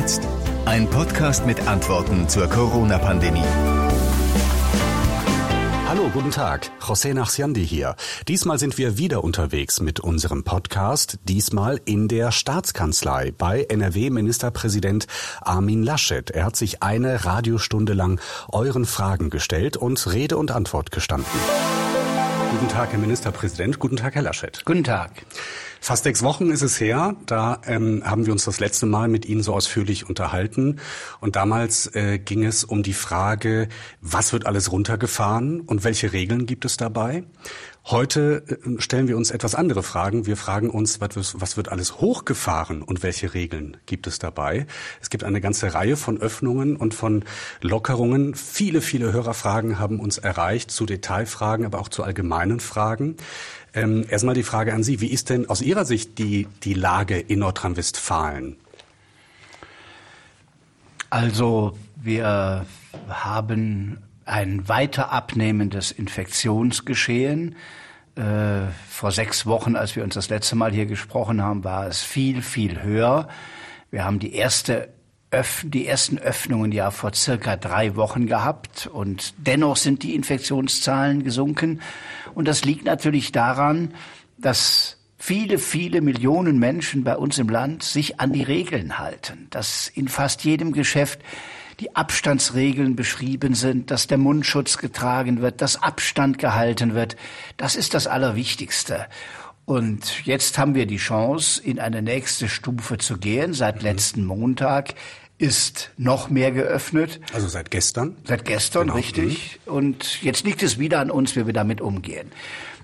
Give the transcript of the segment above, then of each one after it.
jetzt? Ein Podcast mit Antworten zur Corona-Pandemie. Hallo, guten Tag. José Nachsiandi hier. Diesmal sind wir wieder unterwegs mit unserem Podcast, diesmal in der Staatskanzlei bei NRW-Ministerpräsident Armin Laschet. Er hat sich eine Radiostunde lang euren Fragen gestellt und Rede und Antwort gestanden. Guten Tag, Herr Ministerpräsident. Guten Tag, Herr Laschet. Guten Tag. Fast sechs Wochen ist es her, da ähm, haben wir uns das letzte Mal mit Ihnen so ausführlich unterhalten. Und damals äh, ging es um die Frage, was wird alles runtergefahren und welche Regeln gibt es dabei? Heute äh, stellen wir uns etwas andere Fragen. Wir fragen uns, was wird alles hochgefahren und welche Regeln gibt es dabei? Es gibt eine ganze Reihe von Öffnungen und von Lockerungen. Viele, viele Hörerfragen haben uns erreicht zu Detailfragen, aber auch zu allgemeinen Fragen. Ähm, erstmal die Frage an Sie. Wie ist denn aus Ihrer Sicht die, die Lage in Nordrhein-Westfalen? Also wir haben ein weiter abnehmendes Infektionsgeschehen. Äh, vor sechs Wochen, als wir uns das letzte Mal hier gesprochen haben, war es viel, viel höher. Wir haben die erste die ersten Öffnungen ja vor circa drei Wochen gehabt und dennoch sind die Infektionszahlen gesunken. Und das liegt natürlich daran, dass viele, viele Millionen Menschen bei uns im Land sich an die Regeln halten, dass in fast jedem Geschäft die Abstandsregeln beschrieben sind, dass der Mundschutz getragen wird, dass Abstand gehalten wird. Das ist das Allerwichtigste. Und jetzt haben wir die Chance, in eine nächste Stufe zu gehen. Seit mhm. letzten Montag ist noch mehr geöffnet. Also seit gestern? Seit gestern, genau. richtig. Mhm. Und jetzt liegt es wieder an uns, wie wir damit umgehen.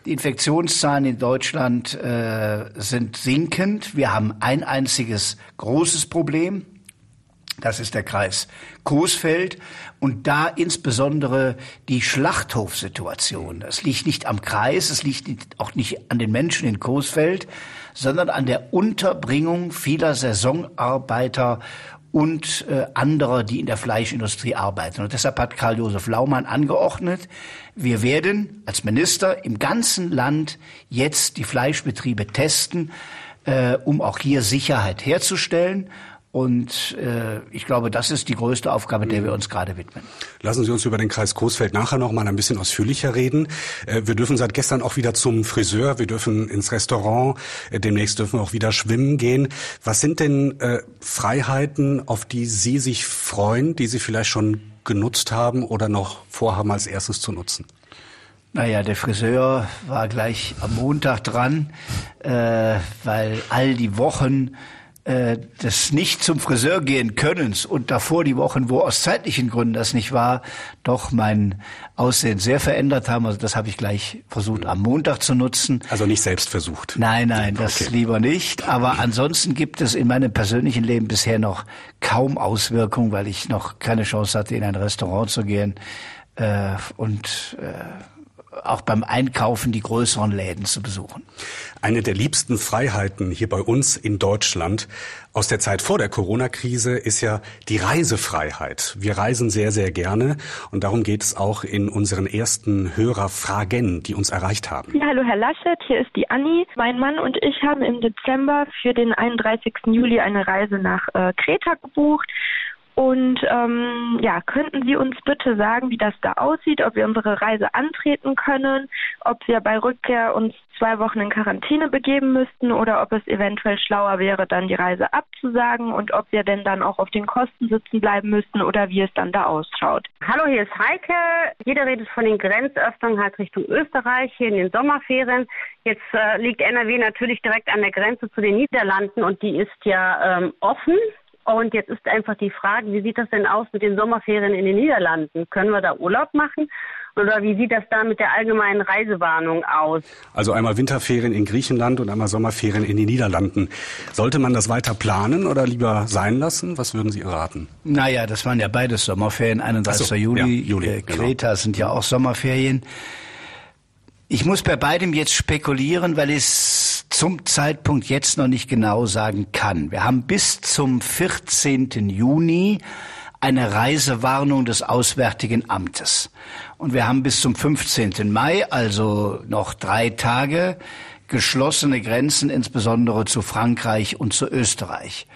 Die Infektionszahlen in Deutschland äh, sind sinkend. Wir haben ein einziges großes Problem. Das ist der Kreis Coesfeld und da insbesondere die Schlachthofsituation. Das liegt nicht am Kreis, es liegt auch nicht an den Menschen in Coesfeld, sondern an der Unterbringung vieler Saisonarbeiter und äh, anderer, die in der Fleischindustrie arbeiten. Und deshalb hat Karl-Josef Laumann angeordnet, wir werden als Minister im ganzen Land jetzt die Fleischbetriebe testen, äh, um auch hier Sicherheit herzustellen. Und äh, ich glaube, das ist die größte Aufgabe, der wir uns gerade widmen. Lassen Sie uns über den Kreis Coesfeld nachher noch mal ein bisschen ausführlicher reden. Äh, wir dürfen seit gestern auch wieder zum Friseur, wir dürfen ins Restaurant, äh, demnächst dürfen wir auch wieder schwimmen gehen. Was sind denn äh, Freiheiten, auf die Sie sich freuen, die Sie vielleicht schon genutzt haben oder noch vorhaben, als erstes zu nutzen? Naja, der Friseur war gleich am Montag dran, äh, weil all die Wochen äh, des nicht zum Friseur gehen Könnens und davor die Wochen, wo aus zeitlichen Gründen das nicht war, doch mein Aussehen sehr verändert haben. Also das habe ich gleich versucht am Montag zu nutzen. Also nicht selbst versucht. Nein, nein, das okay. lieber nicht. Aber ansonsten gibt es in meinem persönlichen Leben bisher noch kaum Auswirkungen, weil ich noch keine Chance hatte, in ein Restaurant zu gehen. Äh, und äh, auch beim Einkaufen die größeren Läden zu besuchen. Eine der liebsten Freiheiten hier bei uns in Deutschland aus der Zeit vor der Corona-Krise ist ja die Reisefreiheit. Wir reisen sehr, sehr gerne und darum geht es auch in unseren ersten Hörerfragen, die uns erreicht haben. Ja, hallo Herr Laschet, hier ist die Anni. Mein Mann und ich haben im Dezember für den 31. Juli eine Reise nach äh, Kreta gebucht und ähm, ja, könnten Sie uns bitte sagen, wie das da aussieht, ob wir unsere Reise antreten können, ob wir bei Rückkehr uns zwei Wochen in Quarantäne begeben müssten oder ob es eventuell schlauer wäre, dann die Reise abzusagen und ob wir denn dann auch auf den Kosten sitzen bleiben müssten oder wie es dann da ausschaut. Hallo, hier ist Heike. Jeder redet von den Grenzöffnungen halt Richtung Österreich hier in den Sommerferien. Jetzt äh, liegt NRW natürlich direkt an der Grenze zu den Niederlanden und die ist ja ähm, offen. Und jetzt ist einfach die Frage, wie sieht das denn aus mit den Sommerferien in den Niederlanden? Können wir da Urlaub machen? Oder wie sieht das da mit der allgemeinen Reisewarnung aus? Also einmal Winterferien in Griechenland und einmal Sommerferien in den Niederlanden. Sollte man das weiter planen oder lieber sein lassen? Was würden Sie raten? Naja, das waren ja beides Sommerferien. 31. So, Juli, ja, Juli äh, genau. Kreta genau. sind ja auch Sommerferien. Ich muss bei beidem jetzt spekulieren, weil es zum Zeitpunkt jetzt noch nicht genau sagen kann. Wir haben bis zum 14. Juni eine Reisewarnung des Auswärtigen Amtes. Und wir haben bis zum 15. Mai, also noch drei Tage, geschlossene Grenzen, insbesondere zu Frankreich und zu Österreich.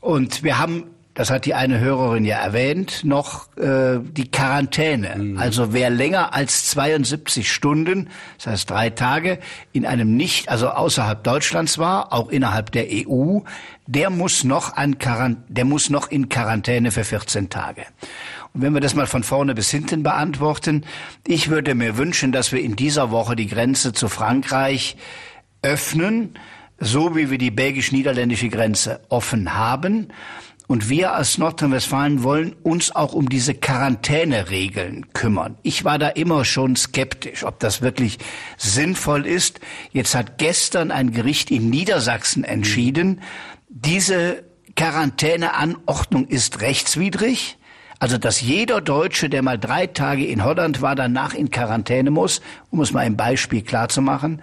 Und wir haben das hat die eine Hörerin ja erwähnt, noch äh, die Quarantäne. Mhm. Also wer länger als 72 Stunden, das heißt drei Tage, in einem nicht, also außerhalb Deutschlands war, auch innerhalb der EU, der muss noch an Quarant der muss noch in Quarantäne für 14 Tage. Und wenn wir das mal von vorne bis hinten beantworten, ich würde mir wünschen, dass wir in dieser Woche die Grenze zu Frankreich öffnen, so wie wir die belgisch-niederländische Grenze offen haben und wir als Nordrhein-Westfalen wollen uns auch um diese Quarantäneregeln kümmern. Ich war da immer schon skeptisch, ob das wirklich sinnvoll ist. Jetzt hat gestern ein Gericht in Niedersachsen entschieden, diese Quarantäneanordnung ist rechtswidrig. Also, dass jeder Deutsche, der mal drei Tage in Holland war, danach in Quarantäne muss, um es mal im Beispiel klar zu machen.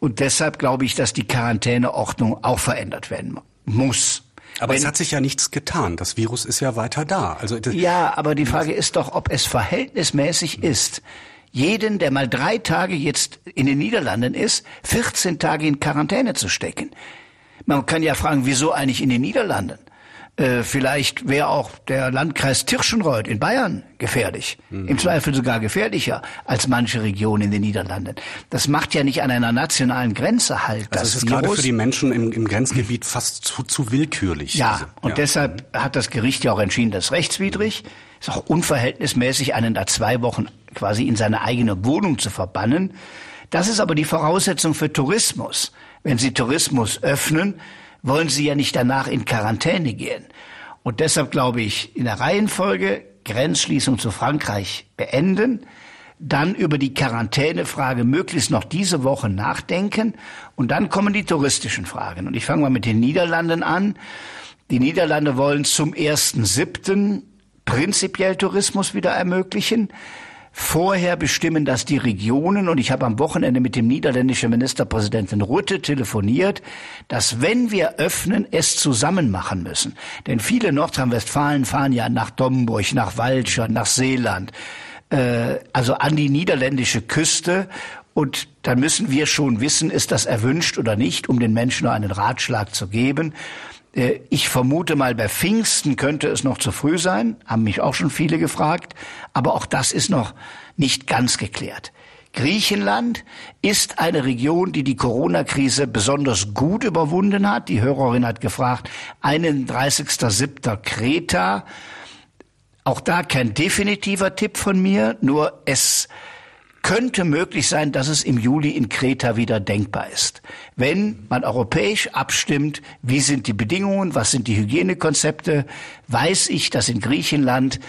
Und deshalb glaube ich, dass die Quarantäneordnung auch verändert werden muss. Aber Wenn, es hat sich ja nichts getan. Das Virus ist ja weiter da. Also ja, aber die Frage ist doch, ob es verhältnismäßig ist, jeden, der mal drei Tage jetzt in den Niederlanden ist, 14 Tage in Quarantäne zu stecken. Man kann ja fragen, wieso eigentlich in den Niederlanden? Äh, vielleicht wäre auch der Landkreis Tirschenreuth in Bayern gefährlich. Mhm. Im Zweifel sogar gefährlicher als manche Regionen in den Niederlanden. Das macht ja nicht an einer nationalen Grenze halt. Also das ist Virus. gerade für die Menschen im, im Grenzgebiet fast zu, zu willkürlich. Ja, also, und ja. deshalb hat das Gericht ja auch entschieden, das ist rechtswidrig. Ist auch unverhältnismäßig, einen da zwei Wochen quasi in seine eigene Wohnung zu verbannen. Das ist aber die Voraussetzung für Tourismus. Wenn Sie Tourismus öffnen, wollen sie ja nicht danach in Quarantäne gehen. Und deshalb glaube ich, in der Reihenfolge Grenzschließung zu Frankreich beenden, dann über die Quarantänefrage möglichst noch diese Woche nachdenken und dann kommen die touristischen Fragen. Und ich fange mal mit den Niederlanden an. Die Niederlande wollen zum 1.7. prinzipiell Tourismus wieder ermöglichen. Vorher bestimmen das die Regionen und ich habe am Wochenende mit dem niederländischen Ministerpräsidenten Rutte telefoniert, dass wenn wir öffnen, es zusammen machen müssen. Denn viele Nordrhein-Westfalen fahren ja nach Domburg, nach Walcher, nach Seeland, äh, also an die niederländische Küste und dann müssen wir schon wissen, ist das erwünscht oder nicht, um den Menschen einen Ratschlag zu geben. Äh, ich vermute mal, bei Pfingsten könnte es noch zu früh sein, haben mich auch schon viele gefragt, aber auch das ist noch nicht ganz geklärt. Griechenland ist eine Region, die die Corona-Krise besonders gut überwunden hat. Die Hörerin hat gefragt, 31.07. Kreta. Auch da kein definitiver Tipp von mir, nur es könnte möglich sein, dass es im Juli in Kreta wieder denkbar ist. Wenn man europäisch abstimmt, wie sind die Bedingungen, was sind die Hygienekonzepte, weiß ich, dass in Griechenland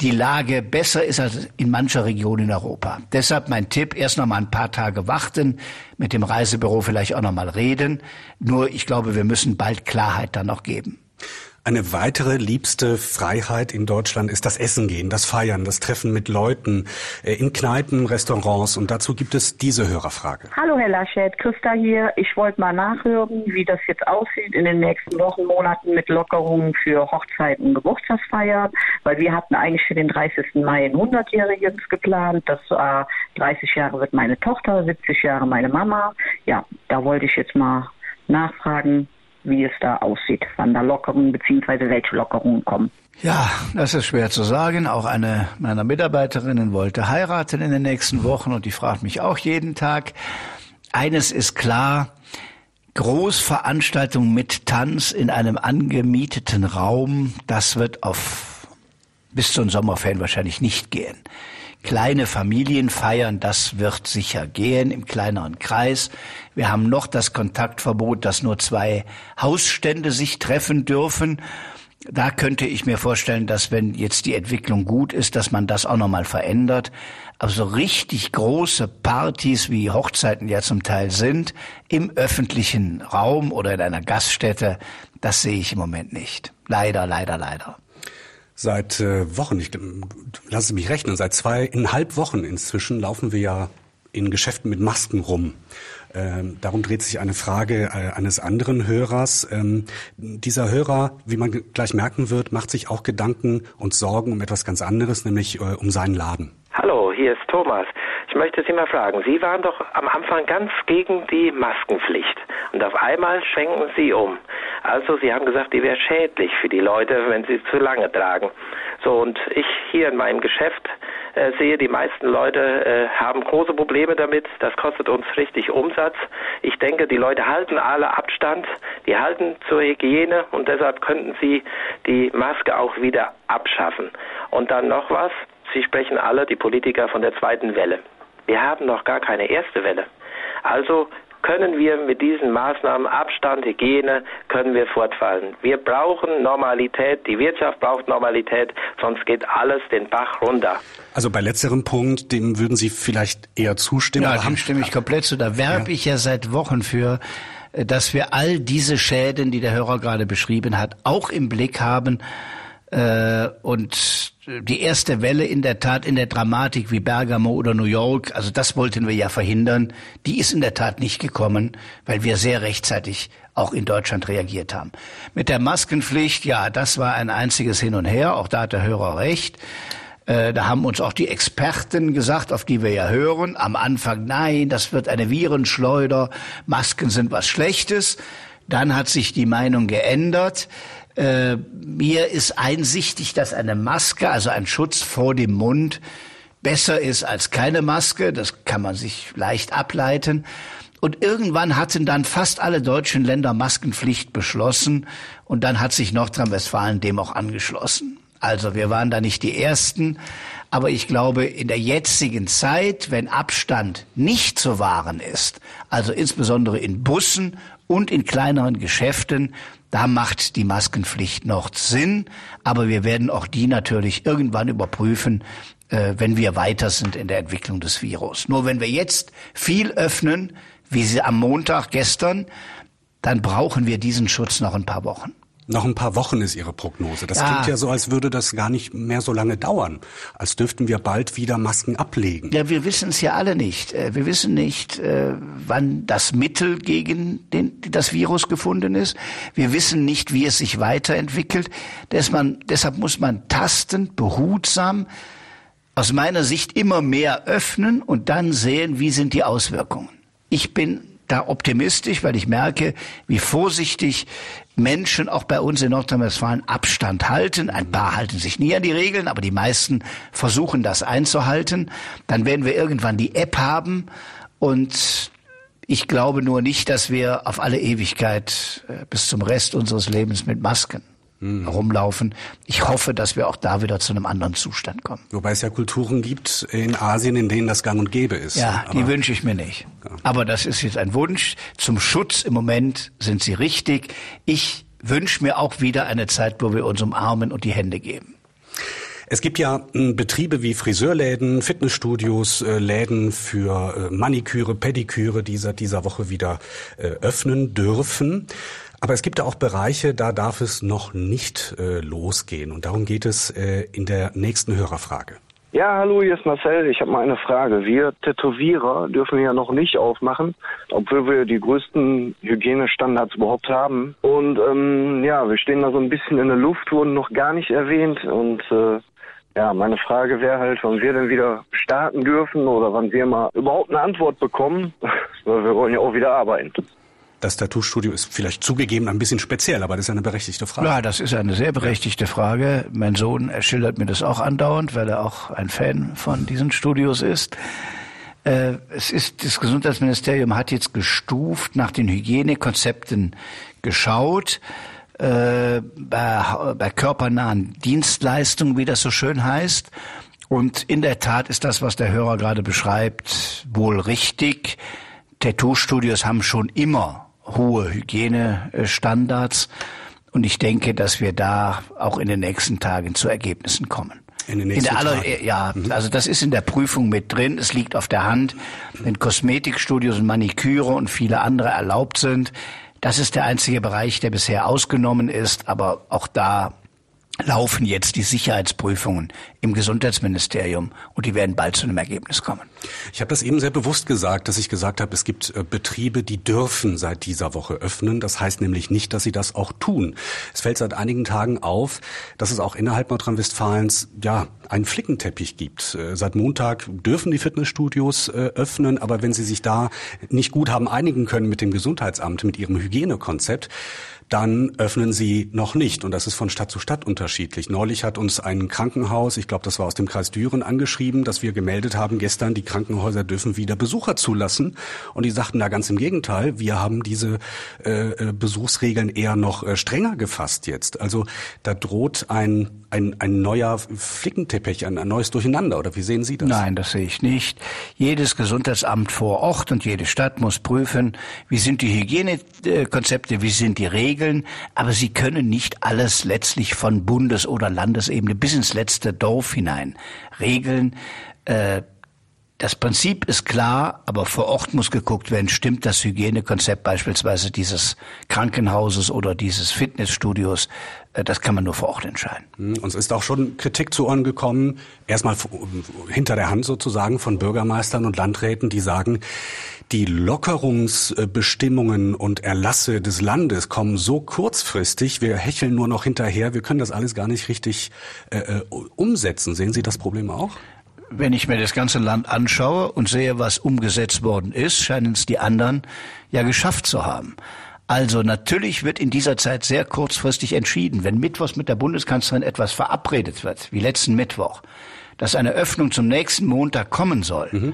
die Lage besser ist als in mancher Region in Europa. Deshalb mein Tipp, erst noch mal ein paar Tage warten, mit dem Reisebüro vielleicht auch noch mal reden. Nur ich glaube, wir müssen bald Klarheit dann noch geben. Eine weitere liebste Freiheit in Deutschland ist das Essen gehen, das Feiern, das Treffen mit Leuten äh, in Kneipen, Restaurants. Und dazu gibt es diese Hörerfrage. Hallo Herr Laschet, Christa hier. Ich wollte mal nachhören, wie das jetzt aussieht in den nächsten Wochen, Monaten mit Lockerungen für Hochzeiten und Geburtstagsfeiern. Weil wir hatten eigentlich für den 30. Mai ein 100-jähriges geplant. Das war 30 Jahre wird meine Tochter, 70 Jahre meine Mama. Ja, da wollte ich jetzt mal nachfragen, wie es da aussieht, wann da Lockerungen bzw. welche Lockerungen kommen. Ja, das ist schwer zu sagen. Auch eine meiner Mitarbeiterinnen wollte heiraten in den nächsten Wochen und die fragt mich auch jeden Tag. Eines ist klar, Großveranstaltungen mit Tanz in einem angemieteten Raum, das wird auf bis zu den Sommerferien wahrscheinlich nicht gehen. Kleine Familienfeiern, das wird sicher gehen im kleineren Kreis. Wir haben noch das Kontaktverbot, dass nur zwei Hausstände sich treffen dürfen. Da könnte ich mir vorstellen, dass wenn jetzt die Entwicklung gut ist, dass man das auch nochmal verändert. Also richtig große Partys, wie Hochzeiten ja zum Teil sind, im öffentlichen Raum oder in einer Gaststätte, das sehe ich im Moment nicht. Leider, leider, leider seit äh, Wochen, ich lassen Sie mich rechnen, seit zweieinhalb Wochen inzwischen laufen wir ja in Geschäften mit Masken rum. Ähm, darum dreht sich eine Frage äh, eines anderen Hörers. Ähm, dieser Hörer, wie man gleich merken wird, macht sich auch Gedanken und Sorgen um etwas ganz anderes, nämlich äh, um seinen Laden. Hallo, hier ist Thomas. Ich möchte Sie mal fragen, Sie waren doch am Anfang ganz gegen die Maskenpflicht und auf einmal schwenken Sie um. Also Sie haben gesagt, die wäre schädlich für die Leute, wenn sie zu lange tragen. So und ich hier in meinem Geschäft äh, sehe, die meisten Leute äh, haben große Probleme damit. Das kostet uns richtig Umsatz. Ich denke, die Leute halten alle Abstand, die halten zur Hygiene und deshalb könnten sie die Maske auch wieder abschaffen. Und dann noch was. Sie sprechen alle, die Politiker, von der zweiten Welle. Wir haben noch gar keine erste Welle. Also können wir mit diesen Maßnahmen Abstand, Hygiene, können wir fortfallen. Wir brauchen Normalität, die Wirtschaft braucht Normalität, sonst geht alles den Bach runter. Also bei letzterem Punkt, dem würden Sie vielleicht eher zustimmen? Ja, dem stimme ich komplett zu. Da werbe ja. ich ja seit Wochen für, äh, dass wir all diese Schäden, die der Hörer gerade beschrieben hat, auch im Blick haben äh, und die erste Welle in der Tat in der Dramatik wie Bergamo oder New York, also das wollten wir ja verhindern, die ist in der Tat nicht gekommen, weil wir sehr rechtzeitig auch in Deutschland reagiert haben. Mit der Maskenpflicht, ja, das war ein einziges Hin und Her, auch da hat der Hörer recht. Äh, da haben uns auch die Experten gesagt, auf die wir ja hören, am Anfang, nein, das wird eine Virenschleuder, Masken sind was Schlechtes. Dann hat sich die Meinung geändert. Äh, mir ist einsichtig, dass eine Maske, also ein Schutz vor dem Mund, besser ist als keine Maske. Das kann man sich leicht ableiten. Und irgendwann hatten dann fast alle deutschen Länder Maskenpflicht beschlossen und dann hat sich Nordrhein-Westfalen dem auch angeschlossen. Also wir waren da nicht die Ersten, aber ich glaube, in der jetzigen Zeit, wenn Abstand nicht zu wahren ist, also insbesondere in Bussen und in kleineren Geschäften, da macht die Maskenpflicht noch Sinn, aber wir werden auch die natürlich irgendwann überprüfen, äh, wenn wir weiter sind in der Entwicklung des Virus. Nur wenn wir jetzt viel öffnen, wie sie am Montag gestern, dann brauchen wir diesen Schutz noch ein paar Wochen. Noch ein paar Wochen ist Ihre Prognose. Das ja. klingt ja so, als würde das gar nicht mehr so lange dauern. Als dürften wir bald wieder Masken ablegen. Ja, wir wissen es ja alle nicht. Äh, wir wissen nicht, äh, wann das Mittel gegen den, das Virus gefunden ist. Wir wissen nicht, wie es sich weiterentwickelt. Deshalb muss man tastend, behutsam, aus meiner Sicht immer mehr öffnen und dann sehen, wie sind die Auswirkungen. Ich bin da optimistisch, weil ich merke, wie vorsichtig Menschen auch bei uns in Nordrhein-Westfalen Abstand halten. Ein paar halten sich nie an die Regeln, aber die meisten versuchen das einzuhalten. Dann werden wir irgendwann die App haben und ich glaube nur nicht, dass wir auf alle Ewigkeit äh, bis zum Rest unseres Lebens mit Masken mhm. rumlaufen. Ich hoffe, dass wir auch da wieder zu einem anderen Zustand kommen. Wobei es ja Kulturen gibt in Asien, in denen das gang und gäbe ist. Ja, Aber die wünsche ich mir nicht. Ja. Aber das ist jetzt ein Wunsch. Zum Schutz im Moment sind sie richtig. Ich wünsche mir auch wieder eine Zeit, wo wir uns umarmen und die Hände geben. Es gibt ja hm, Betriebe wie Friseurläden, Fitnessstudios, äh, Läden für äh, Maniküre, Pediküre, die seit dieser Woche wieder äh, öffnen dürfen. Aber es gibt da auch Bereiche, da darf es noch nicht äh, losgehen. Und darum geht es äh, in der nächsten Hörerfrage. Ja, hallo, hier ist Marcel. Ich habe mal eine Frage. Wir Tätowierer dürfen ja noch nicht aufmachen, obwohl wir die größten Hygienestandards überhaupt haben. Und ähm, ja, wir stehen da so ein bisschen in der Luft, wurden noch gar nicht erwähnt. Und äh, ja, meine Frage wäre halt, wann wir denn wieder starten dürfen oder wann wir mal überhaupt eine Antwort bekommen, weil wir wollen ja auch wieder arbeiten. Das Tattoo-Studio ist vielleicht zugegeben ein bisschen speziell, aber das ist eine berechtigte Frage. Ja, das ist eine sehr berechtigte Frage. Mein Sohn schildert mir das auch andauernd, weil er auch ein Fan von diesen Studios ist. Äh, es ist, das Gesundheitsministerium hat jetzt gestuft, nach den Hygienekonzepten geschaut, äh, bei, bei körpernahen Dienstleistungen, wie das so schön heißt. Und in der Tat ist das, was der Hörer gerade beschreibt, wohl richtig. Tattoo-Studios haben schon immer hohe Hygienestandards. Und ich denke, dass wir da auch in den nächsten Tagen zu Ergebnissen kommen. In den nächsten in aller, Tagen. Ja, mhm. also das ist in der Prüfung mit drin. Es liegt auf der Hand, wenn Kosmetikstudios und Maniküre und viele andere erlaubt sind. Das ist der einzige Bereich, der bisher ausgenommen ist. Aber auch da laufen jetzt die Sicherheitsprüfungen im Gesundheitsministerium und die werden bald zu einem Ergebnis kommen. Ich habe das eben sehr bewusst gesagt, dass ich gesagt habe, es gibt äh, Betriebe, die dürfen seit dieser Woche öffnen. Das heißt nämlich nicht, dass sie das auch tun. Es fällt seit einigen Tagen auf, dass es auch innerhalb Nordrhein-Westfalens ja einen Flickenteppich gibt. Äh, seit Montag dürfen die Fitnessstudios äh, öffnen, aber wenn sie sich da nicht gut haben einigen können mit dem Gesundheitsamt, mit ihrem Hygienekonzept, dann öffnen sie noch nicht. Und das ist von Stadt zu Stadt unterschiedlich. Neulich hat uns ein Krankenhaus, ich glaube, das war aus dem Kreis Düren, angeschrieben, dass wir gemeldet haben gestern, die Krankenhäuser dürfen wieder Besucher zulassen. Und die sagten da ganz im Gegenteil, wir haben diese äh, äh Besuchsregeln eher noch äh, strenger gefasst jetzt. Also da droht ein, ein, ein neuer Flickenteppich, ein, ein neues Durcheinander. Oder wie sehen Sie das? Nein, das sehe ich nicht. Jedes Gesundheitsamt vor Ort und jede Stadt muss prüfen, wie sind die Hygienekonzepte, wie sind die Regeln, aber sie können nicht alles letztlich von Bundes- oder Landesebene bis ins letzte Dorf hinein regeln. Äh, das Prinzip ist klar, aber vor Ort muss geguckt werden, stimmt das Hygienekonzept beispielsweise dieses Krankenhauses oder dieses Fitnessstudios. Äh, das kann man nur vor Ort entscheiden. Hm, uns ist auch schon Kritik zu Ohren gekommen, erstmal hinter der Hand sozusagen von Bürgermeistern und Landräten, die sagen, die Lockerungsbestimmungen und Erlasse des Landes kommen so kurzfristig, wir hecheln nur noch hinterher, wir können das alles gar nicht richtig äh, äh, umsetzen. Sehen Sie das Problem auch? Wenn ich mir das ganze Land anschaue und sehe, was umgesetzt worden ist, scheinen es die anderen ja geschafft zu haben. Also natürlich wird in dieser Zeit sehr kurzfristig entschieden, wenn Mittwochs mit der Bundeskanzlerin etwas verabredet wird, wie letzten Mittwoch, dass eine Öffnung zum nächsten Montag kommen soll. Mhm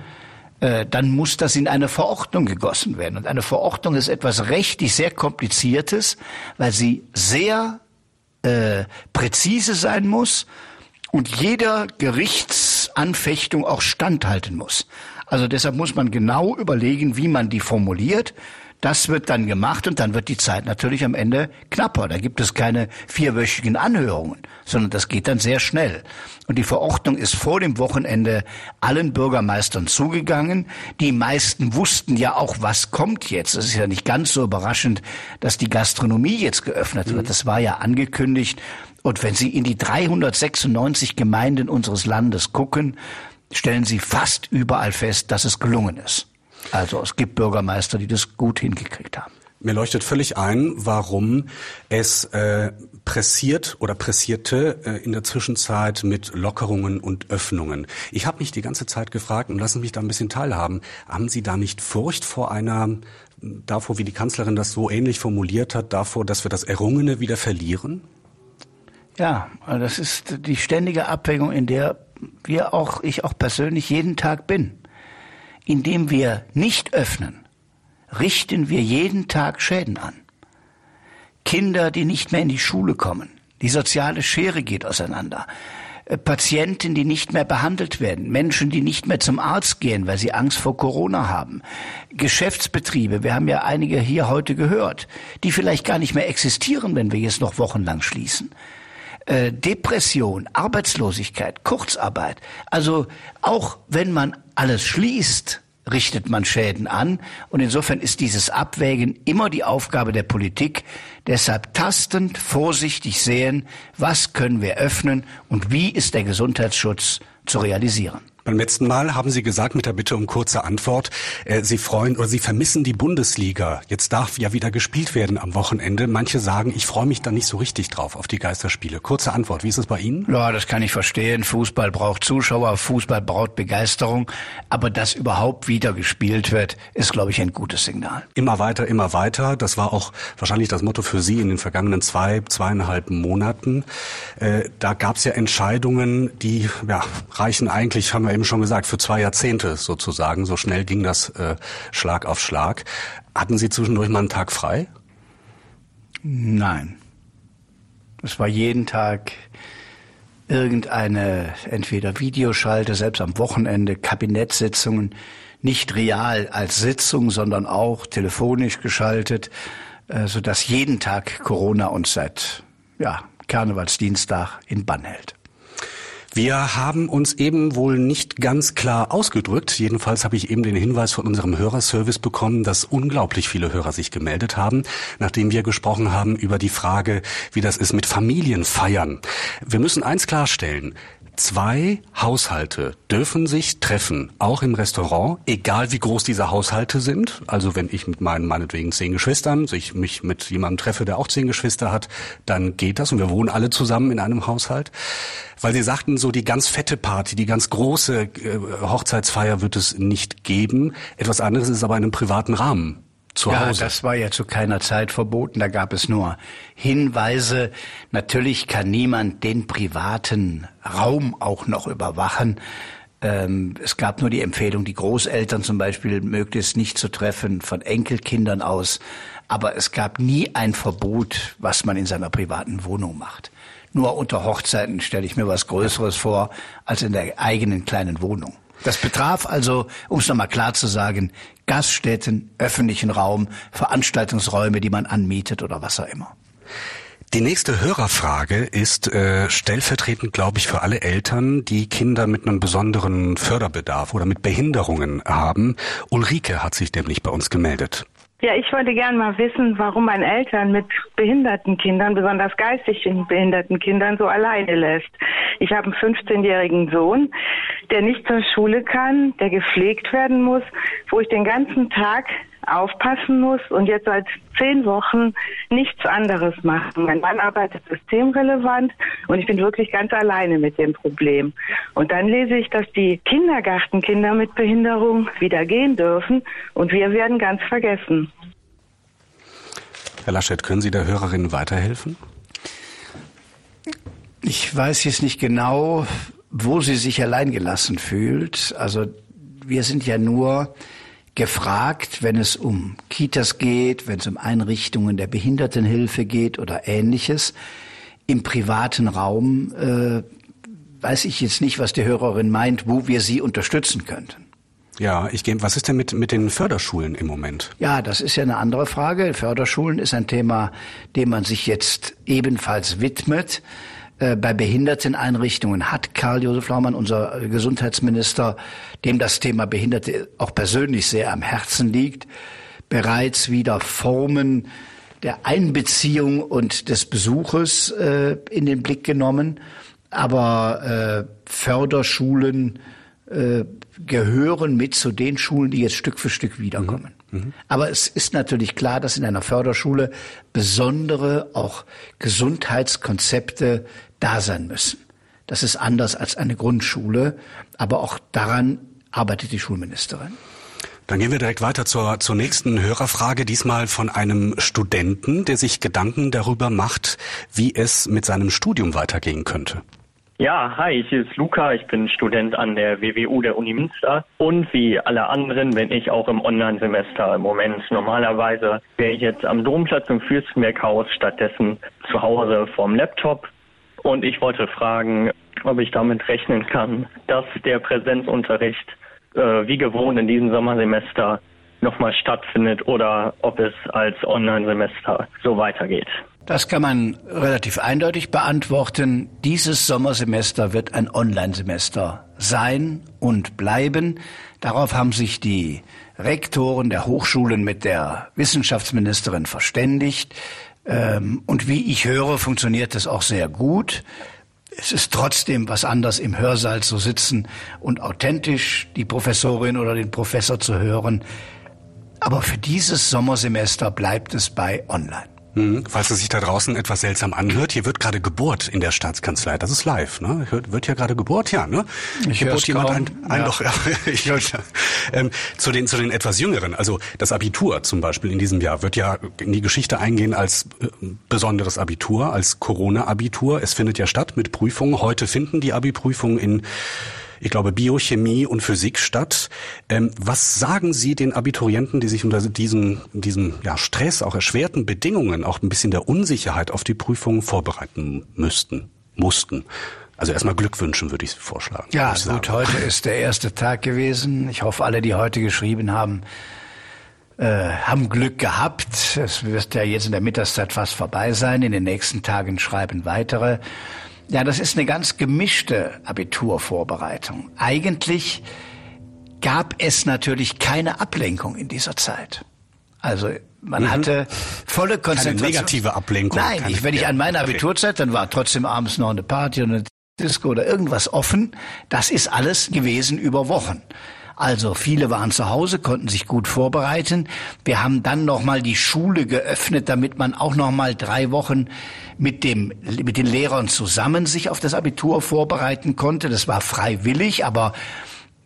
äh, dann muss das in eine Verordnung gegossen werden. Und eine Verordnung ist etwas rechtlich sehr Kompliziertes, weil sie sehr äh, präzise sein muss und jeder Gerichtsanfechtung auch standhalten muss. Also deshalb muss man genau überlegen, wie man die formuliert. Das wird dann gemacht und dann wird die Zeit natürlich am Ende knapper. Da gibt es keine vierwöchigen Anhörungen, sondern das geht dann sehr schnell. Und die Verordnung ist vor dem Wochenende allen Bürgermeistern zugegangen. Die meisten wussten ja auch, was kommt jetzt. Es ist ja nicht ganz so überraschend, dass die Gastronomie jetzt geöffnet wird. Mhm. Das war ja angekündigt. Und wenn Sie in die 396 Gemeinden unseres Landes gucken, stellen Sie fast überall fest, dass es gelungen ist. Also es gibt Bürgermeister, die das gut hingekriegt haben. Mir leuchtet völlig ein, warum es äh, pressiert oder pressierte äh, in der Zwischenzeit mit Lockerungen und Öffnungen. Ich habe mich die ganze Zeit gefragt und lassen mich da ein bisschen teilhaben. Haben Sie da nicht Furcht vor einer, davor, wie die Kanzlerin das so ähnlich formuliert hat, davor, dass wir das Errungene wieder verlieren? Ja, das ist die ständige Abwägung, in der wir auch, ich auch persönlich jeden Tag bin. Indem wir nicht öffnen, richten wir jeden Tag Schäden an. Kinder, die nicht mehr in die Schule kommen. Die soziale Schere geht auseinander. Äh, Patienten, die nicht mehr behandelt werden, Menschen, die nicht mehr zum Arzt gehen, weil sie Angst vor Corona haben, Geschäftsbetriebe, wir haben ja einige hier heute gehört, die vielleicht gar nicht mehr existieren, wenn wir jetzt noch wochenlang schließen. Äh, Depression, Arbeitslosigkeit, Kurzarbeit. Also auch wenn man alles schließt, richtet man Schäden an. Und insofern ist dieses Abwägen immer die Aufgabe der Politik. Deshalb tastend, vorsichtig sehen, was können wir öffnen und wie ist der Gesundheitsschutz zu realisieren. Beim letzten Mal haben Sie gesagt, mit der Bitte um kurze Antwort, äh, Sie freuen oder Sie vermissen die Bundesliga. Jetzt darf ja wieder gespielt werden am Wochenende. Manche sagen, ich freue mich da nicht so richtig drauf auf die Geisterspiele. Kurze Antwort, wie ist es bei Ihnen? Ja, das kann ich verstehen. Fußball braucht Zuschauer, Fußball braucht Begeisterung. Aber dass überhaupt wieder gespielt wird, ist, glaube ich, ein gutes Signal. Immer weiter, immer weiter. Das war auch wahrscheinlich das Motto für Sie in den vergangenen zwei, zweieinhalb Monaten. Äh, da gab es ja Entscheidungen, die ja, reichen eigentlich, haben wir eben schon gesagt, für zwei Jahrzehnte sozusagen. So schnell ging das äh, Schlag auf Schlag. Hatten Sie zwischendurch mal einen Tag frei? Nein. Es war jeden Tag irgendeine entweder Videoschalte, selbst am Wochenende, Kabinettssitzungen, nicht real als Sitzung, sondern auch telefonisch geschaltet, äh, so dass jeden Tag Corona uns seit ja, Karnevalsdienstag in Bann hält. Wir haben uns eben wohl nicht ganz klar ausgedrückt. Jedenfalls habe ich eben den Hinweis von unserem Hörerservice bekommen, dass unglaublich viele Hörer sich gemeldet haben, nachdem wir gesprochen haben über die Frage, wie das ist mit Familienfeiern. Wir müssen eins klarstellen. Zwei Haushalte dürfen sich treffen, auch im Restaurant, egal wie groß diese Haushalte sind. Also wenn ich mit meinen meinetwegen zehn Geschwistern sich mich mit jemandem treffe, der auch zehn Geschwister hat, dann geht das und wir wohnen alle zusammen in einem Haushalt. Weil sie sagten, so die ganz fette Party, die ganz große äh, Hochzeitsfeier wird es nicht geben. Etwas anderes ist aber in einem privaten Rahmen zu ja, Hause. das war ja zu keiner Zeit verboten. Da gab es nur Hinweise. Natürlich kann niemand den privaten Raum auch noch überwachen. Ähm, es gab nur die Empfehlung, die Großeltern zum Beispiel möglichst nicht zu treffen, von Enkelkindern aus. Aber es gab nie ein Verbot, was man in seiner privaten Wohnung macht. Nur unter Hochzeiten stelle ich mir was Größeres vor als in der eigenen kleinen Wohnung. Das betraf also, um es nochmal klar zu sagen, Gaststätten, öffentlichen Raum, Veranstaltungsräume, die man anmietet oder was auch immer. Die nächste Hörerfrage ist äh, stellvertretend, glaube ich, für alle Eltern, die Kinder mit einem besonderen Förderbedarf oder mit Behinderungen haben. Ulrike hat sich nämlich bei uns gemeldet. Ja, ich wollte gerne mal wissen, warum man Eltern mit behinderten Kindern, besonders geistig behinderten Kindern, so alleine lässt. Ich habe einen 15-jährigen Sohn, der nicht zur Schule kann, der gepflegt werden muss, wo ich den ganzen Tag aufpassen muss und jetzt seit zehn Wochen nichts anderes machen. Mein Mann arbeitet systemrelevant und ich bin wirklich ganz alleine mit dem Problem. Und dann lese ich, dass die Kindergartenkinder mit Behinderung wieder gehen dürfen und wir werden ganz vergessen. Herr Laschet, können Sie der Hörerin weiterhelfen? Ich weiß jetzt nicht genau, wo sie sich alleingelassen fühlt. Also wir sind ja nur gefragt, wenn es um Kitas geht, wenn es um Einrichtungen der Behindertenhilfe geht oder ähnliches. Im privaten Raum äh, weiß ich jetzt nicht, was die Hörerin meint, wo wir sie unterstützen könnten. Ja, ich gehe. Was ist denn mit mit den Förderschulen im Moment? Ja, das ist ja eine andere Frage. Förderschulen ist ein Thema, dem man sich jetzt ebenfalls widmet. Äh, bei Behinderteneinrichtungen hat Karl Josef Laumann, unser Gesundheitsminister, dem das Thema Behinderte auch persönlich sehr am Herzen liegt, bereits wieder Formen der Einbeziehung und des Besuches äh, in den Blick genommen. Aber äh, Förderschulen äh, gehören mit zu den Schulen, die jetzt Stück für Stück wiederkommen. Mhm. Mhm. Aber es ist natürlich klar, dass in einer Förderschule besondere auch Gesundheitskonzepte da sein müssen. Das ist anders als eine Grundschule, aber auch daran arbeitet die Schulministerin. Dann gehen wir direkt weiter zur, zur nächsten Hörerfrage, diesmal von einem Studenten, der sich Gedanken darüber macht, wie es mit seinem Studium weitergehen könnte. Ja, hi, hier ist Luca. Ich bin Student an der WWU der Uni Münster. Und wie alle anderen bin ich auch im Online-Semester im Moment. Normalerweise wäre ich jetzt am Domplatz im Fürstenberghaus, stattdessen zu Hause vorm Laptop. Und ich wollte fragen, ob ich damit rechnen kann, dass der Präsenzunterricht äh, wie gewohnt in diesem Sommersemester nochmal stattfindet oder ob es als Online-Semester so weitergeht. Das kann man relativ eindeutig beantworten. Dieses Sommersemester wird ein Online-Semester sein und bleiben. Darauf haben sich die Rektoren der Hochschulen mit der Wissenschaftsministerin verständigt. Ähm, und wie ich höre, funktioniert das auch sehr gut. Es ist trotzdem was anderes, im Hörsaal zu sitzen und authentisch die Professorin oder den Professor zu hören. Aber für dieses Sommersemester bleibt es bei Online. Hm, falls es sich da draußen etwas seltsam anhört, hier wird gerade Geburt in der Staatskanzlei. Das ist live, ne? Hört, wird hier gerade Geburt, ja, ne? Ich Geburt jemand kaum. ein, ein Ja. doch, ja. ich höre ähm, zu den zu den etwas jüngeren, also das Abitur zum Beispiel in diesem Jahr wird ja in die Geschichte eingehen als äh, besonderes Abitur, als Corona-Abitur. Es findet ja statt mit Prüfungen. Heute finden die Abi-Prüfungen in ich glaube, Biochemie und Physik statt. Ähm, was sagen Sie den Abiturienten, die sich unter diesen, diesem ja, Stress, auch erschwerten Bedingungen, auch ein bisschen der Unsicherheit auf die Prüfungen vorbereiten müssten, mussten? Also erstmal Glückwünschen würde ich vorschlagen. Ja, ich gut, heute ist der erste Tag gewesen. Ich hoffe, alle, die heute geschrieben haben, äh, haben Glück gehabt. Es wird ja jetzt in der Mittagszeit fast vorbei sein. In den nächsten Tagen schreiben weitere. Ja, das ist eine ganz gemischte Abiturvorbereitung. Eigentlich gab es natürlich keine Ablenkung in dieser Zeit. Also man mhm. hatte volle Konzentration. Keine negative Ablenkung. Nein, ich, wenn ich an meine Abiturzeit, dann war trotzdem abends noch eine Party und eine Disco oder irgendwas offen. Das ist alles gewesen über Wochen. Also viele waren zu Hause, konnten sich gut vorbereiten. Wir haben dann nochmal die Schule geöffnet, damit man auch nochmal drei Wochen mit dem, mit den Lehrern zusammen sich auf das Abitur vorbereiten konnte. Das war freiwillig, aber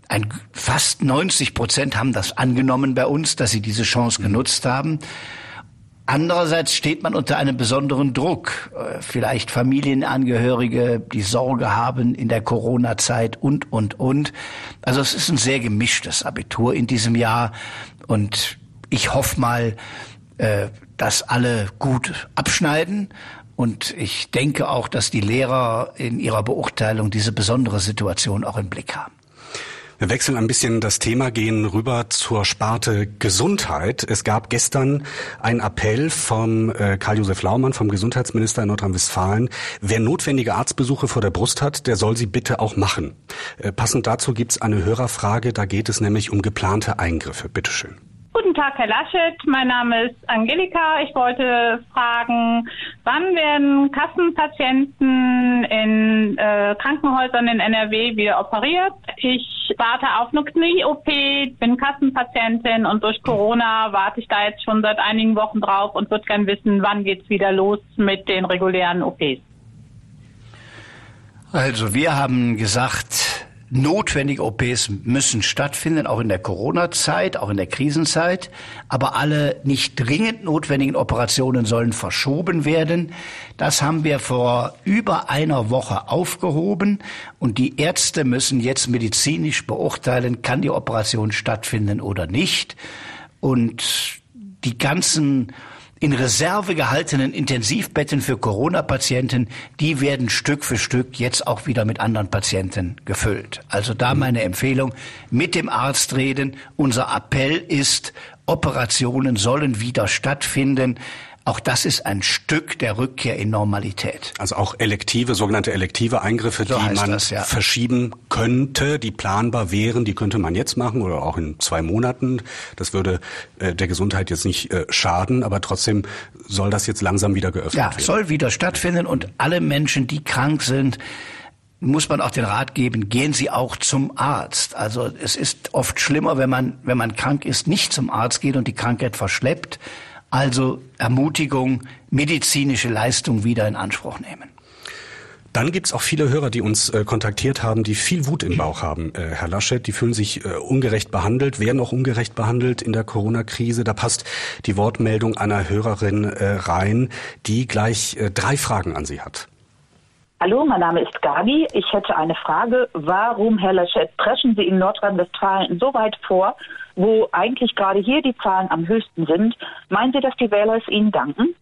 ein, fast 90 Prozent haben das angenommen bei uns, dass sie diese Chance genutzt haben. Andererseits steht man unter einem besonderen Druck. Äh, vielleicht Familienangehörige, die Sorge haben in der Corona-Zeit und, und, und. Also es ist ein sehr gemischtes Abitur in diesem Jahr. Und ich hoffe mal, äh, dass alle gut abschneiden. Und ich denke auch, dass die Lehrer in ihrer Beurteilung diese besondere Situation auch im Blick haben. Wir wechseln ein bisschen das Thema, gehen rüber zur Sparte Gesundheit. Es gab gestern einen Appell vom äh, Karl-Josef Laumann, vom Gesundheitsminister in Nordrhein-Westfalen. Wer notwendige Arztbesuche vor der Brust hat, der soll sie bitte auch machen. Äh, passend dazu gibt es eine Hörerfrage, da geht es nämlich um geplante Eingriffe. Bitteschön. Guten Tag, Herr Laschet. Mein Name ist Angelika. Ich wollte fragen, wann werden Kassenpatienten in äh, Krankenhäusern in NRW wieder operiert? Ich warte auf eine Knie-OP, bin Kassenpatientin und durch Corona warte ich da jetzt schon seit einigen Wochen drauf und würde gern wissen, wann geht's wieder los mit den regulären OPs. Also wir haben gesagt, Notwendige OPs müssen stattfinden, auch in der Corona-Zeit, auch in der Krisenzeit. Aber alle nicht dringend notwendigen Operationen sollen verschoben werden. Das haben wir vor über einer Woche aufgehoben. Und die Ärzte müssen jetzt medizinisch beurteilen, kann die Operation stattfinden oder nicht. Und die ganzen in Reserve gehaltenen Intensivbetten für Corona-Patienten, die werden Stück für Stück jetzt auch wieder mit anderen Patienten gefüllt. Also da meine Empfehlung, mit dem Arzt reden. Unser Appell ist, Operationen sollen wieder stattfinden. Auch das ist ein Stück der Rückkehr in Normalität. Also auch elektive, sogenannte elektive Eingriffe, so die man das, ja. verschieben könnte, die planbar wären, die könnte man jetzt machen oder auch in zwei Monaten. Das würde äh, der Gesundheit jetzt nicht äh, schaden, aber trotzdem soll das jetzt langsam wieder geöffnet ja, werden. Ja, soll wieder stattfinden und alle Menschen, die krank sind, muss man auch den Rat geben, gehen Sie auch zum Arzt. Also es ist oft schlimmer, wenn man, wenn man krank ist, nicht zum Arzt geht und die Krankheit verschleppt also Ermutigung, medizinische Leistung wieder in Anspruch nehmen. Dann gibt's auch viele Hörer, die uns äh, kontaktiert haben, die viel Wut im Bauch haben, äh, Herr Laschet. Die fühlen sich äh, ungerecht behandelt, werden auch ungerecht behandelt in der Corona-Krise. Da passt die Wortmeldung einer Hörerin äh, rein, die gleich äh, drei Fragen an Sie hat. Hallo, mein Name ist Gabi. Ich hätte eine Frage. Warum, Herr Laschet, preschen Sie in Nordrhein-Westfalen so weit vor, wo eigentlich gerade hier die Zahlen am höchsten sind? Meinen Sie, dass die Wähler es Ihnen danken?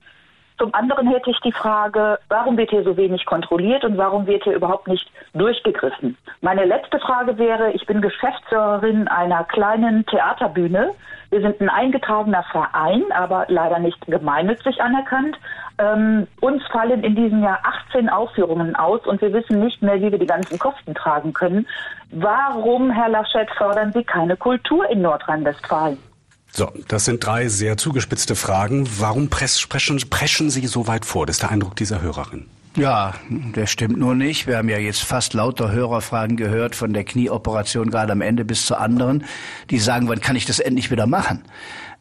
Zum anderen hätte ich die Frage, warum wird hier so wenig kontrolliert und warum wird hier überhaupt nicht durchgegriffen? Meine letzte Frage wäre, ich bin Geschäftsführerin einer kleinen Theaterbühne. Wir sind ein eingetragener Verein, aber leider nicht gemeinnützig anerkannt. Ähm, uns fallen in diesem Jahr 18 Aufführungen aus und wir wissen nicht mehr, wie wir die ganzen Kosten tragen können. Warum, Herr Laschet, fördern Sie keine Kultur in Nordrhein-Westfalen? So, das sind drei sehr zugespitzte Fragen. Warum preschen, preschen Sie so weit vor? Das ist der Eindruck dieser Hörerin. Ja, der stimmt nur nicht. Wir haben ja jetzt fast lauter Hörerfragen gehört, von der Knieoperation gerade am Ende bis zu anderen, die sagen, wann kann ich das endlich wieder machen?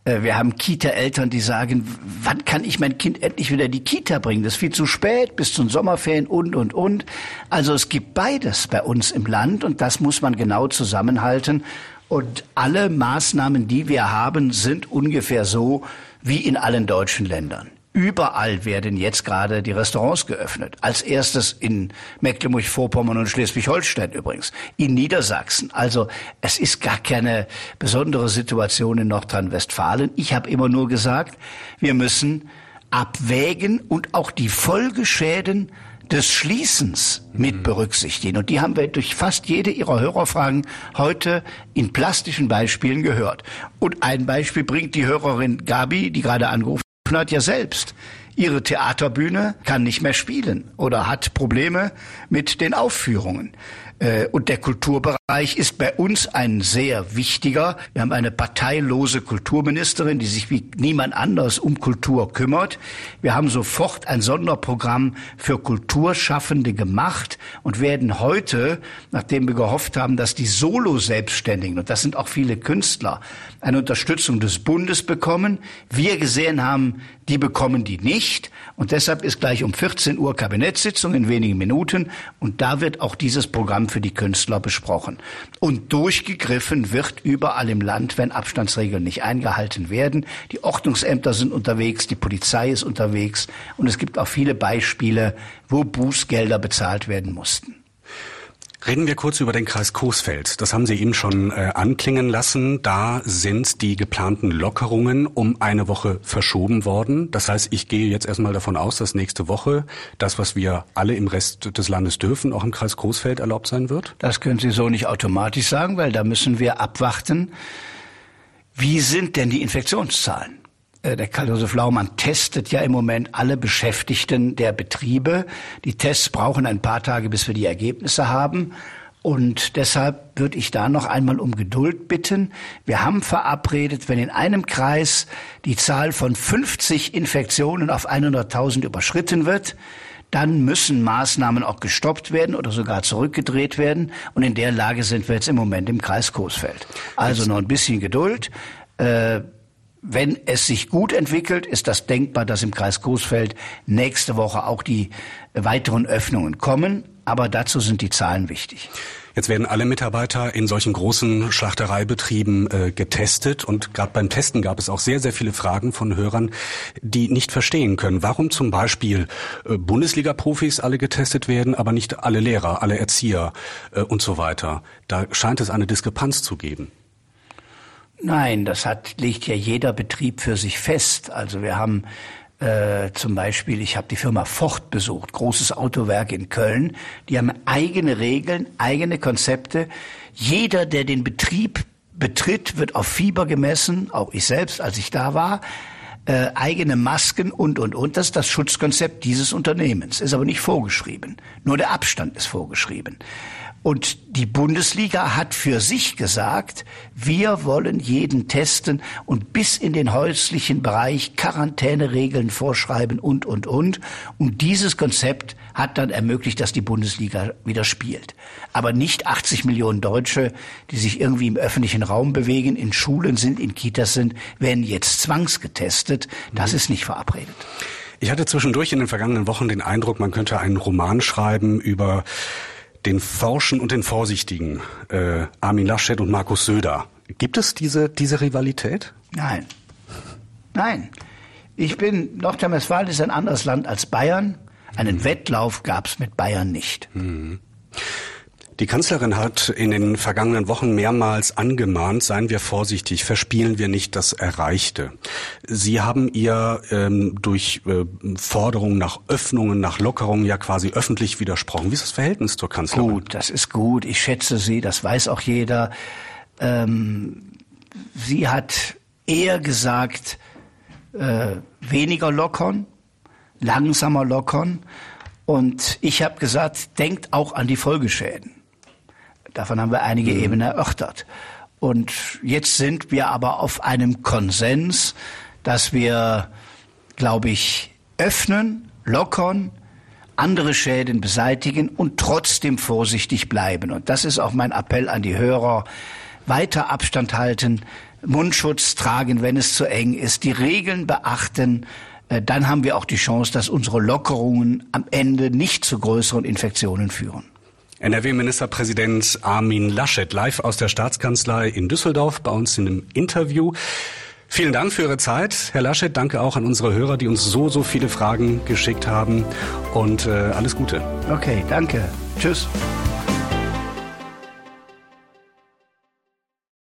Äh, wir haben Kita-Eltern, die sagen, wann kann ich mein Kind endlich wieder in die Kita bringen? Das ist viel zu spät, bis zu den Sommerferien und, und, und. Also es gibt beides bei uns im Land und das muss man genau zusammenhalten. Und alle Maßnahmen, die wir haben, sind ungefähr so wie in allen deutschen Ländern. Überall werden jetzt gerade die Restaurants geöffnet. Als erstes in Mecklenburg-Vorpommern und Schleswig-Holstein übrigens. In Niedersachsen. Also es ist gar keine besondere Situation in Nordrhein-Westfalen. Ich habe immer nur gesagt, wir müssen abwägen und auch die Folgeschäden des Schließens mit berücksichtigen. Und die haben wir durch fast jede Ihrer Hörerfragen heute in plastischen Beispielen gehört. Und ein Beispiel bringt die Hörerin Gabi, die gerade angerufen hat, ja selbst. ihre Theaterbühne kann nicht mehr spielen oder hat Probleme mit den Aufführungen. Äh, und der Kulturbereich ist bei uns ein sehr wichtiger. Wir haben eine parteilose Kulturministerin, die sich wie niemand anders um Kultur kümmert. Wir haben sofort ein Sonderprogramm für Kulturschaffende gemacht und werden heute, nachdem wir gehofft haben, dass die Solo-Selbstständigen, und das sind auch viele Künstler, eine Unterstützung des Bundes bekommen, wir gesehen haben, die bekommen die nicht. Und deshalb ist gleich um 14 Uhr Kabinettssitzung in wenigen Minuten. Und da wird auch dieses Programm für die Künstler besprochen. Und durchgegriffen wird überall im Land, wenn Abstandsregeln nicht eingehalten werden. Die Ordnungsämter sind unterwegs, die Polizei ist unterwegs. Und es gibt auch viele Beispiele, wo Bußgelder bezahlt werden mussten. Reden wir kurz über den Kreis Coesfeld. Das haben Sie eben schon äh, anklingen lassen. Da sind die geplanten Lockerungen um eine Woche verschoben worden. Das heißt, ich gehe jetzt erstmal davon aus, dass nächste Woche das, was wir alle im Rest des Landes dürfen, auch im Kreis Coesfeld erlaubt sein wird? Das können Sie so nicht automatisch sagen, weil da müssen wir abwarten. Wie sind denn die Infektionszahlen? Äh, der Karl-Josef Laumann testet ja im Moment alle Beschäftigten der Betriebe. Die Tests brauchen ein paar Tage, bis wir die Ergebnisse haben. Und deshalb würde ich da noch einmal um Geduld bitten. Wir haben verabredet, wenn in einem Kreis die Zahl von 50 Infektionen auf 100.000 überschritten wird, dann müssen Maßnahmen auch gestoppt werden oder sogar zurückgedreht werden. Und in der Lage sind wir jetzt im Moment im Kreis Coesfeld. Also noch ein bisschen Geduld. Äh, wenn es sich gut entwickelt, ist das denkbar, dass im Kreis Coesfeld nächste Woche auch die weiteren Öffnungen kommen. Aber dazu sind die Zahlen wichtig. Jetzt werden alle Mitarbeiter in solchen großen Schlachtereibetrieben äh, getestet und gerade beim Testen gab es auch sehr, sehr viele Fragen von Hörern, die nicht verstehen können, warum zum Beispiel äh, Bundesliga-Profis alle getestet werden, aber nicht alle Lehrer, alle Erzieher äh, und so weiter. Da scheint es eine Diskrepanz zu geben. Nein, das hat, legt ja jeder Betrieb für sich fest. Also wir haben äh, zum Beispiel, ich habe die Firma Ford besucht, großes Autowerk in Köln. Die haben eigene Regeln, eigene Konzepte. Jeder, der den Betrieb betritt, wird auf Fieber gemessen, auch ich selbst, als ich da war. Äh, eigene Masken und, und, und. Das ist das Schutzkonzept dieses Unternehmens. Ist aber nicht vorgeschrieben. Nur der Abstand ist vorgeschrieben. Und die Bundesliga hat für sich gesagt, wir wollen jeden testen und bis in den häuslichen Bereich Quarantäneregeln vorschreiben und, und, und. Und dieses Konzept hat dann ermöglicht, dass die Bundesliga wieder spielt. Aber nicht 80 Millionen Deutsche, die sich irgendwie im öffentlichen Raum bewegen, in Schulen sind, in Kitas sind, werden jetzt zwangsgetestet. Das ist nicht verabredet. Ich hatte zwischendurch in den vergangenen Wochen den Eindruck, man könnte einen Roman schreiben über den Forschen und den Vorsichtigen, äh, Armin Laschet und Markus Söder. Gibt es diese, diese Rivalität? Nein. Nein. Ich bin, Nordrhein-Westfalen ist ein anderes Land als Bayern. Einen Wettlauf gab es mit Bayern nicht. Mhm. Die Kanzlerin hat in den vergangenen Wochen mehrmals angemahnt, seien wir vorsichtig, verspielen wir nicht das Erreichte. Sie haben ihr ähm, durch äh, Forderungen nach Öffnungen, nach Lockerungen ja quasi öffentlich widersprochen. Wie ist das Verhältnis zur Kanzlerin? Gut, das ist gut. Ich schätze sie, das weiß auch jeder. Ähm, sie hat eher gesagt, äh, weniger lockern, langsamer lockern. Und ich habe gesagt, denkt auch an die Folgeschäden. Davon haben wir einige mhm. Ebenen erörtert. Und jetzt sind wir aber auf einem Konsens, dass wir, glaube ich, öffnen, lockern, andere Schäden beseitigen und trotzdem vorsichtig bleiben. Und das ist auch mein Appell an die Hörer. Weiter Abstand halten, Mundschutz tragen, wenn es zu eng ist, die Regeln beachten. Äh, dann haben wir auch die Chance, dass unsere Lockerungen am Ende nicht zu größeren Infektionen führen. NRW-Ministerpräsident Armin Laschet live aus der Staatskanzlei in Düsseldorf bei uns in einem Interview. Vielen Dank für Ihre Zeit, Herr Laschet. Danke auch an unsere Hörer, die uns so, so viele Fragen geschickt haben. Und äh, alles Gute. Okay, danke. Tschüss.